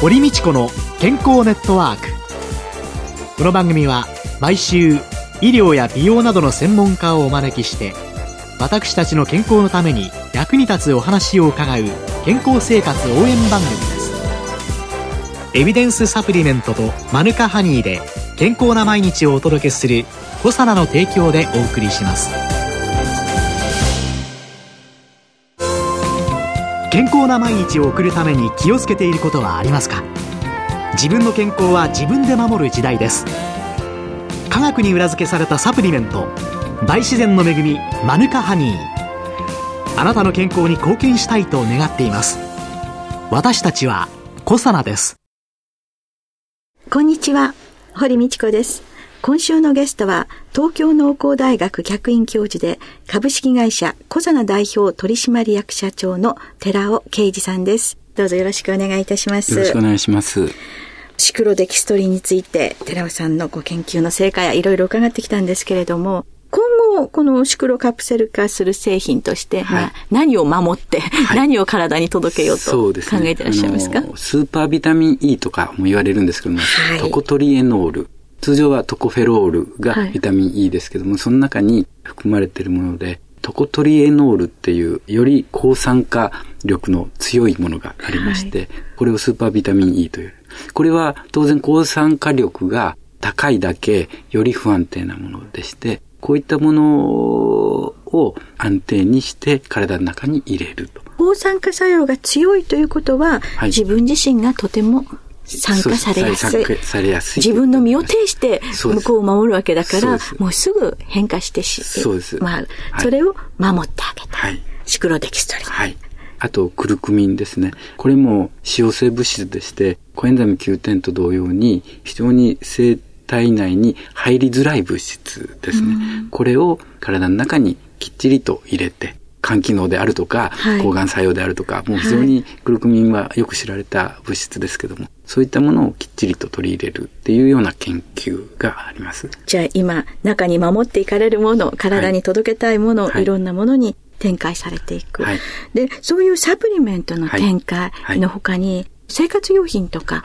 堀道子の健康ネットワーク。この番組は毎週医療や美容などの専門家をお招きして私たちの健康のために役に立つお話を伺う健康生活応援番組です。エビデンスサプリメントとマヌカハニーで健康な毎日をお届けするコサナの提供でお送りします。健康な毎日を送るために気をつけていることはありますか？自分の健康は自分で守る時代です。科学に裏付けされたサプリメント大自然の恵みマヌカハニー。あなたの健康に貢献したいと願っています。私たちはコサナです。こんにちは堀道子です。今週のゲストは東京農工大学客員教授で株式会社小佐奈代表取締役社長の寺尾啓二さんです。どうぞよろしくお願いいたします。よろしくお願いします。シクロデキストリンについて寺尾さんのご研究の成果やいろいろ伺ってきたんですけれども、今後、このシクロカプセル化する製品として、はい、何を守って、はい、何を体に届けようと考えていらっしゃいますか、ね、スーパービタミン E とかも言われるんですけども、はい、トコトリエノール。通常はトコフェロールがビタミン E ですけども、はい、その中に含まれているもので、トコトリエノールっていうより抗酸化力の強いものがありまして、はい、これをスーパービタミン E という。これは当然抗酸化力が高いだけより不安定なものでして、こういったものを安定にして体の中に入れると。抗酸化作用が強いということは、はい、自分自身がとても参加されやすい。されやすい。自分の身を挺して向こうを守るわけだから、もうすぐ変化してしそうです。まあ、それを守ってあげた。はい。シクロデキストリン。はい。あと、クルクミンですね。これも使用性物質でして、コエンザミ Q10 と同様に、非常に生体内に入りづらい物質ですね。これを体の中にきっちりと入れて、肝機能であるとか、はい、抗がん作用であるとか、もう非常にグルクミンはよく知られた物質ですけども、そういったものをきっちりと取り入れるっていうような研究があります。じゃあ今、中に守っていかれるもの、体に届けたいもの、はい、いろんなものに展開されていく。はい、で、そういうサプリメントの展開の他に、生活用品とか、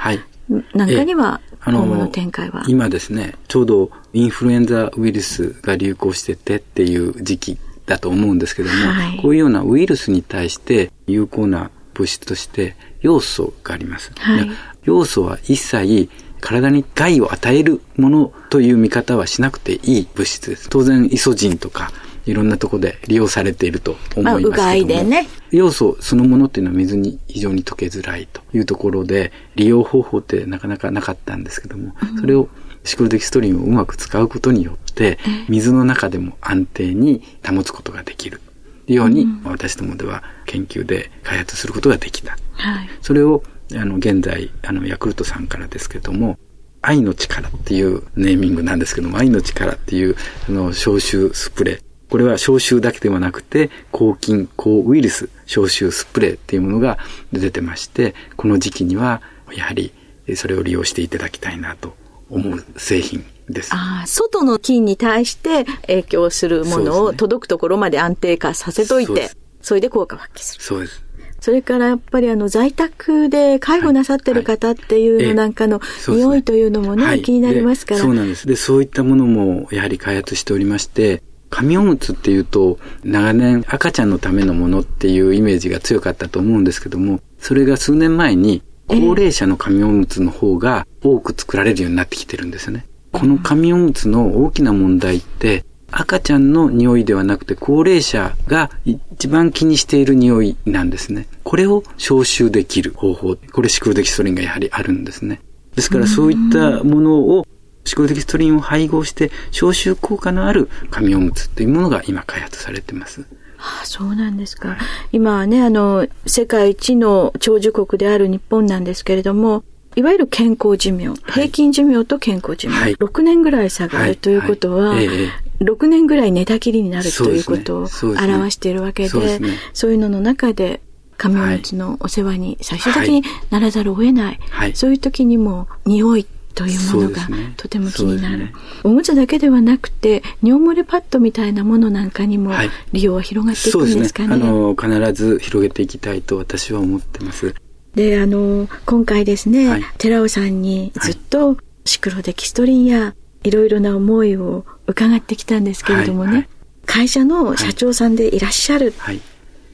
なんかには、今後の展開は？今ですね、ちょうどインフルエンザウイルスが流行しててっていう時期だと思うんですけども、はい、こういうようなウイルスに対して有効な物質として要素があります。はい、要素は一切体に害を与えるものという見方はしなくていい物質です。当然イソジンとかいろんなところで利用されていると思いますけども、まあ、でね、要素そのものっていうのは水に非常に溶けづらいというところで利用方法ってなかなかなかったんですけども、それをシクロデキストリンをうまく使うことによって、水の中でも安定に保つことができる。ように、私どもでは研究で開発することができた。はい、それを、あの、現在、あの、ヤクルトさんからですけども、愛の力っていうネーミングなんですけども、愛の力っていう、あの、消臭スプレー。これは消臭だけではなくて、抗菌、抗ウイルス消臭スプレーっていうものが出てまして、この時期には、やはり、それを利用していただきたいなと思う製品です。ああ、外の菌に対して影響するものを届くところまで安定化させといて、それで効果を発揮する。そうです。それからやっぱりあの在宅で介護なさってる方っていうのなんかの匂いというのもね、気になりますから。そうなんです。で、そういったものもやはり開発しておりまして、紙おむつっていうと、長年赤ちゃんのためのものっていうイメージが強かったと思うんですけども、それが数年前に高齢者の紙おむつの方が多く作られるようになってきてるんですね。この紙おむつの大きな問題って、赤ちゃんの匂いではなくて高齢者が一番気にしている匂いなんですね。これを消臭できる方法。これシクロデキストリンがやはりあるんですね。ですからそういったものをシクロデキストリンを配合して消臭効果のある紙おむつというものが今開発されています。ああそうなんですか。今はね、あの、世界一の長寿国である日本なんですけれども、いわゆる健康寿命、平均寿命と健康寿命、はい、6年ぐらい下がるということは、はい。はいええ、6年ぐらい寝たきりになるということを表しているわけで、そうで、ね。そういうのの中で、紙おむつのお世話に最終的にならざるを得ない、そういう時にも匂いというものがとても気になる、ね、おむつだけではなくて尿漏れパッドみたいなものなんかにも利用は広がっていくんですかね。はい、ね。あの必ず広げていきたいと私は思ってます。で、あの、今回ですね、はい、寺尾さんにずっとシクロデキストリンやいろいろな思いを伺ってきたんですけれどもね、はい。はい、会社の社長さんでいらっしゃる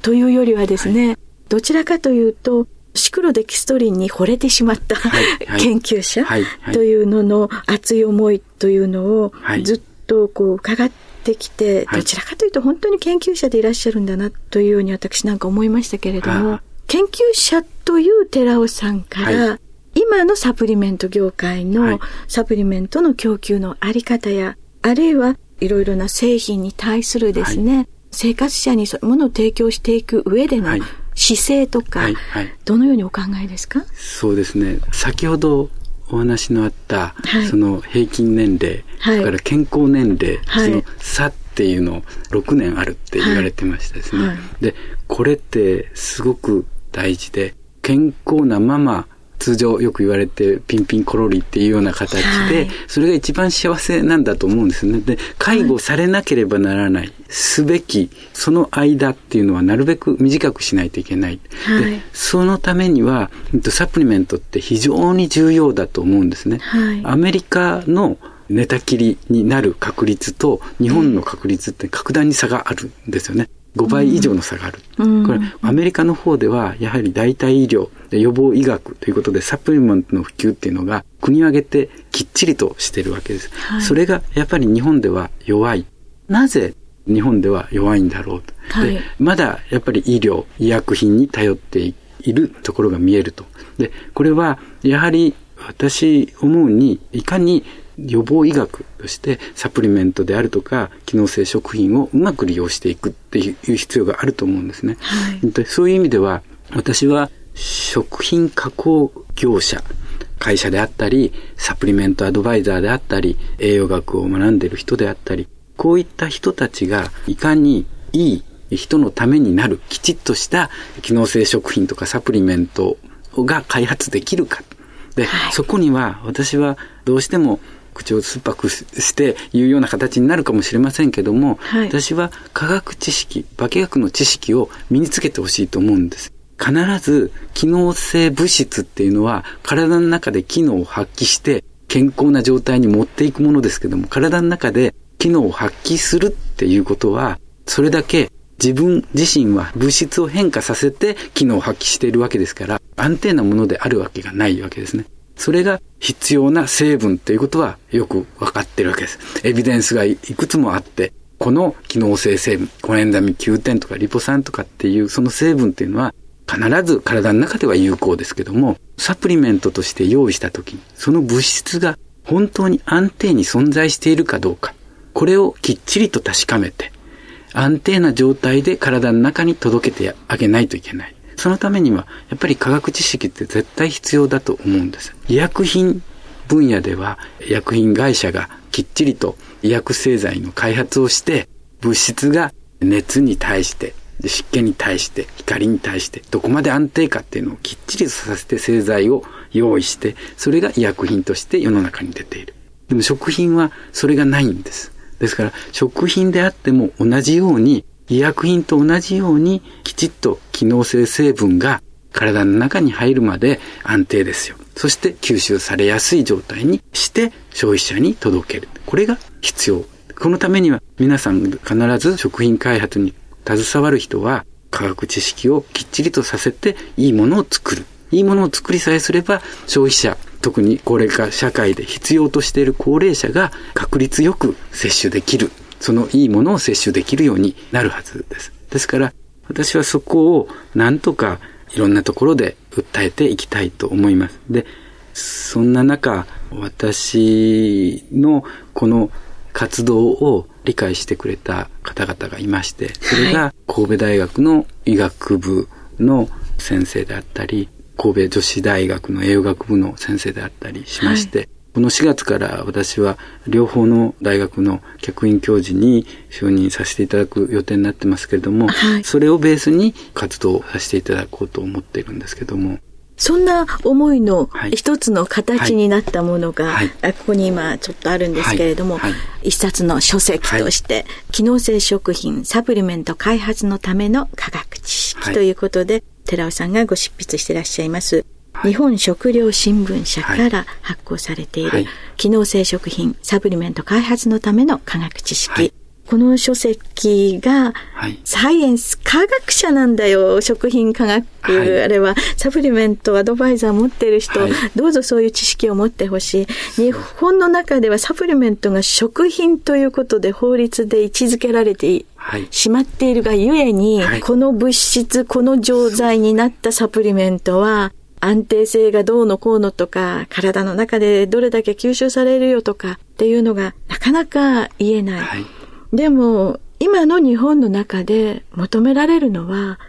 というよりはですね、どちらかというと、シクロデキストリンに惚れてしまった、研究者というのの熱い思いというのをずっとこう伺ってきて、どちらかというと本当に研究者でいらっしゃるんだなというように私なんか思いましたけれども、研究者という寺尾さんから、今のサプリメント業界のサプリメントの供給のあり方や、あるいはいろいろな製品に対するですね、生活者にそういうものを提供していく上での姿勢とか、はいはい、どのようにお考えですか？そうですね。先ほどお話のあった、はい、その平均年齢、はい、から健康年齢、はい、その差っていうのを6年あるって言われてましたですね。で、これってすごく大事で、健康なまま通常よく言われてピンピンコロリっていうような形で、それが一番幸せなんだと思うんですね。で、介護されなければならない、すべき、その間っていうのはなるべく短くしないといけない。で、そのためには、サプリメントって非常に重要だと思うんですね。アメリカの寝たきりになる確率と日本の確率って格段に差があるんですよね。5倍以上の差がある。うん、これ、アメリカの方では、やはり代替医療、予防医学ということで、サプリメントの普及っていうのが、国を挙げてきっちりとしてるわけです。はい、それが、やっぱり日本では弱い。なぜ日本では弱いんだろうと。はい、でまだ、やっぱり医療、医薬品に頼っているところが見えると。で、これは、やはり、私思うに、いかに予防医学としてサプリメントであるとか機能性食品をうまく利用していくっていう必要があると思うんですね。はい、そういう意味では私は食品加工業者会社であったり、サプリメントアドバイザーであったり、栄養学を学んでいる人であったり、こういった人たちがいかにいい人のためになるきちっとした機能性食品とかサプリメントが開発できるか。で、はい、そこには私はどうしても口を酸っぱくして言うような形になるかもしれませんけども、はい、私は科学知識、化学の知識を身につけてほしいと思うんです。必ず機能性物質っていうのは体の中で機能を発揮して健康な状態に持っていくものですけども、体の中で機能を発揮するっていうことは、それだけ自分自身は物質を変化させて機能を発揮しているわけですから、安定なものであるわけがないわけですね。それが必要な成分ということはよく分かってるわけです。エビデンスがいくつもあって、この機能性成分、コエンザミ9点とかリポ酸とかっていうその成分っていうのは必ず体の中では有効ですけども、サプリメントとして用意した時に、その物質が本当に安定に存在しているかどうか、これをきっちりと確かめて、安定な状態で体の中に届けてあげないといけない。そのためには、やっぱり科学知識って絶対必要だと思うんです。医薬品分野では、医薬品会社がきっちりと医薬製剤の開発をして、物質が熱に対して、湿気に対して、光に対して、どこまで安定かっていうのをきっちりさせて製剤を用意して、それが医薬品として世の中に出ている。でも食品はそれがないんです。ですから、食品であっても同じように医薬品と同じようにきちっと機能性成分が体の中に入るまで安定ですよ。そして吸収されやすい状態にして消費者に届ける。これが必要。このためには皆さん必ず食品開発に携わる人は科学知識をきっちりとさせていいものを作る。いいものを作りさえすれば消費者、特に高齢化社会で必要としている高齢者が確率よく摂取できる。そのいいものを摂取できるようになるはずです。ですから、私はそこをなんとかいろんなところで訴えていきたいと思います。で、そんな中、私のこの活動を理解してくれた方々がいまして、それが神戸大学の医学部の先生であったり、神戸女子大学の栄養学部の先生であったりしまして、はい。この4月から私は両方の大学の客員教授に就任させていただく予定になってますけれども、はい、それをベースに活動させていただこうと思っているんですけども。そんな思いの一つの形になったものが、はい。はい、ここに今ちょっとあるんですけれども、はい、一冊の書籍として、機能性食品サプリメント開発のための科学知識ということで、寺尾さんがご執筆していらっしゃいます、日本食料新聞社から発行されている、機能性食品サプリメント開発のための科学知識、この書籍が、サイエンス、科学者なんだよ、食品科学、はい、あれは、サプリメントアドバイザー持ってる人、はい、どうぞそういう知識を持ってほしい。日本の中ではサプリメントが食品ということで法律で位置づけられてしまっているがゆえに、はい、この物質、この錠剤になったサプリメントは、安定性がどうのこうのとか、体の中でどれだけ吸収されるよとかっていうのがなかなか言えない。はい。でも、今の日本の中で求められるのは、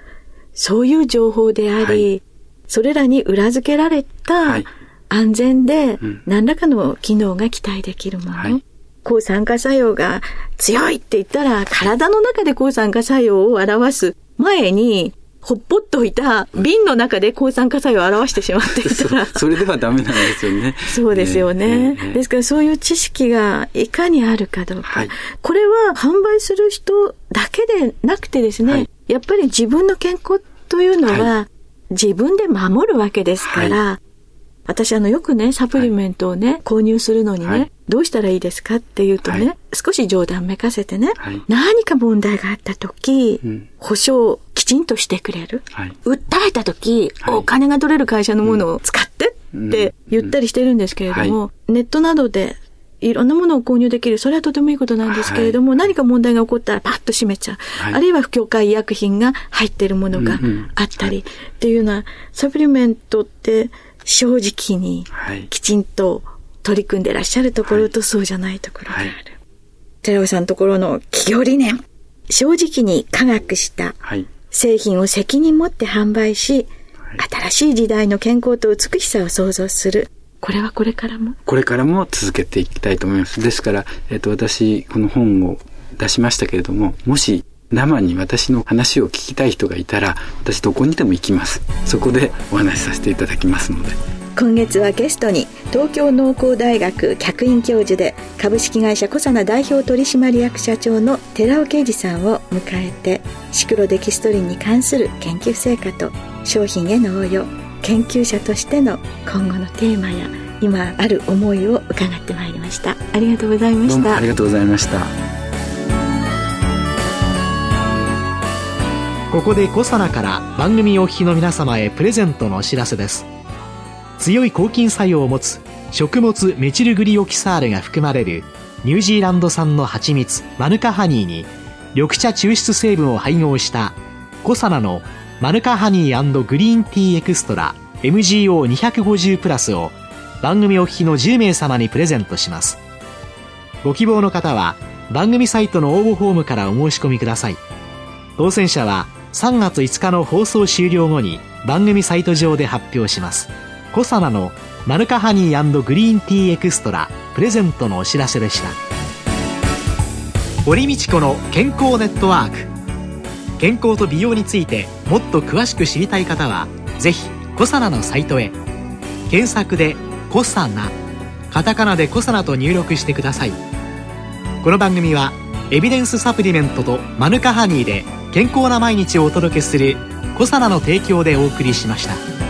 そういう情報であり、はい、それらに裏付けられた安全で何らかの機能が期待できるもの。はい、抗酸化作用が強いって言ったら、体の中で抗酸化作用を表す前に、ほっぽっといた瓶の中で抗酸化作用を表してしまっていたら それではダメなんですよね。そうですよね、えーえー、ですからそういう知識がいかにあるかどうか。はい、これは販売する人だけでなくてですね、はい、やっぱり自分の健康というのは、自分で守るわけですから、私あのよくね、サプリメントをね、はい、購入するのにね、はい、どうしたらいいですかっていうとね、はい、少し冗談めかせてね、何か問題があった時、うん、保証きちんとしてくれる？訴えた時、お金が取れる会社のものを使ってって言ったりしてるんですけれども、ネットなどでいろんなものを購入できる。それはとてもいいことなんですけれども、はい、何か問題が起こったらパッと閉めちゃう。はい、あるいは不協会医薬品が入っているものがあったり、っていうのは、サプリメントって正直にきちんと取り組んでらっしゃるところとそうじゃないところがある。はい、寺尾さんのところの企業理念。正直に科学した製品を責任持って販売し、新しい時代の健康と美しさを創造する。これはこれからも？これからも続けていきたいと思います。ですから、えっ、ー、と、私、この本を出しましたけれども、もし生に私の話を聞きたい人がいたら、私どこにでも行きます。そこでお話しさせていただきますので。今月はゲストに東京農工大学客員教授で株式会社コサナ代表取締役社長の寺尾啓二さんを迎えてシクロデキストリンに関する研究成果と商品への応用研究者としての今後のテーマや今ある思いを伺ってまいりましたありがとうございましたありがとうございましたここでコサナから番組お聞きの皆様へプレゼントのお知らせです強い抗菌作用を持つ食物メチルグリオキサールが含まれるニュージーランド産の蜂蜜マヌカハニーに緑茶抽出成分を配合したコサナのマヌカハニーグリーンティーエクストラ MGO250 プラスを番組お聞きの10名様にプレゼントします。ご希望の方は番組サイトの応募フォームからお申し込みください。当選者は3月5日の放送終了後に番組サイト上で発表します。コサナのマヌカハニーグリーンティーエクストラプレゼントのお知らせでした。堀道子の健康ネットワーク。健康と美容についてもっと詳しく知りたい方はぜひコサナのサイトへ検索で「コサナ」カタカナで「コサナ」と入力してくださいこの番組はエビデンスサプリメントとマヌカハニーで健康な毎日をお届けする「小サナの提供」でお送りしました。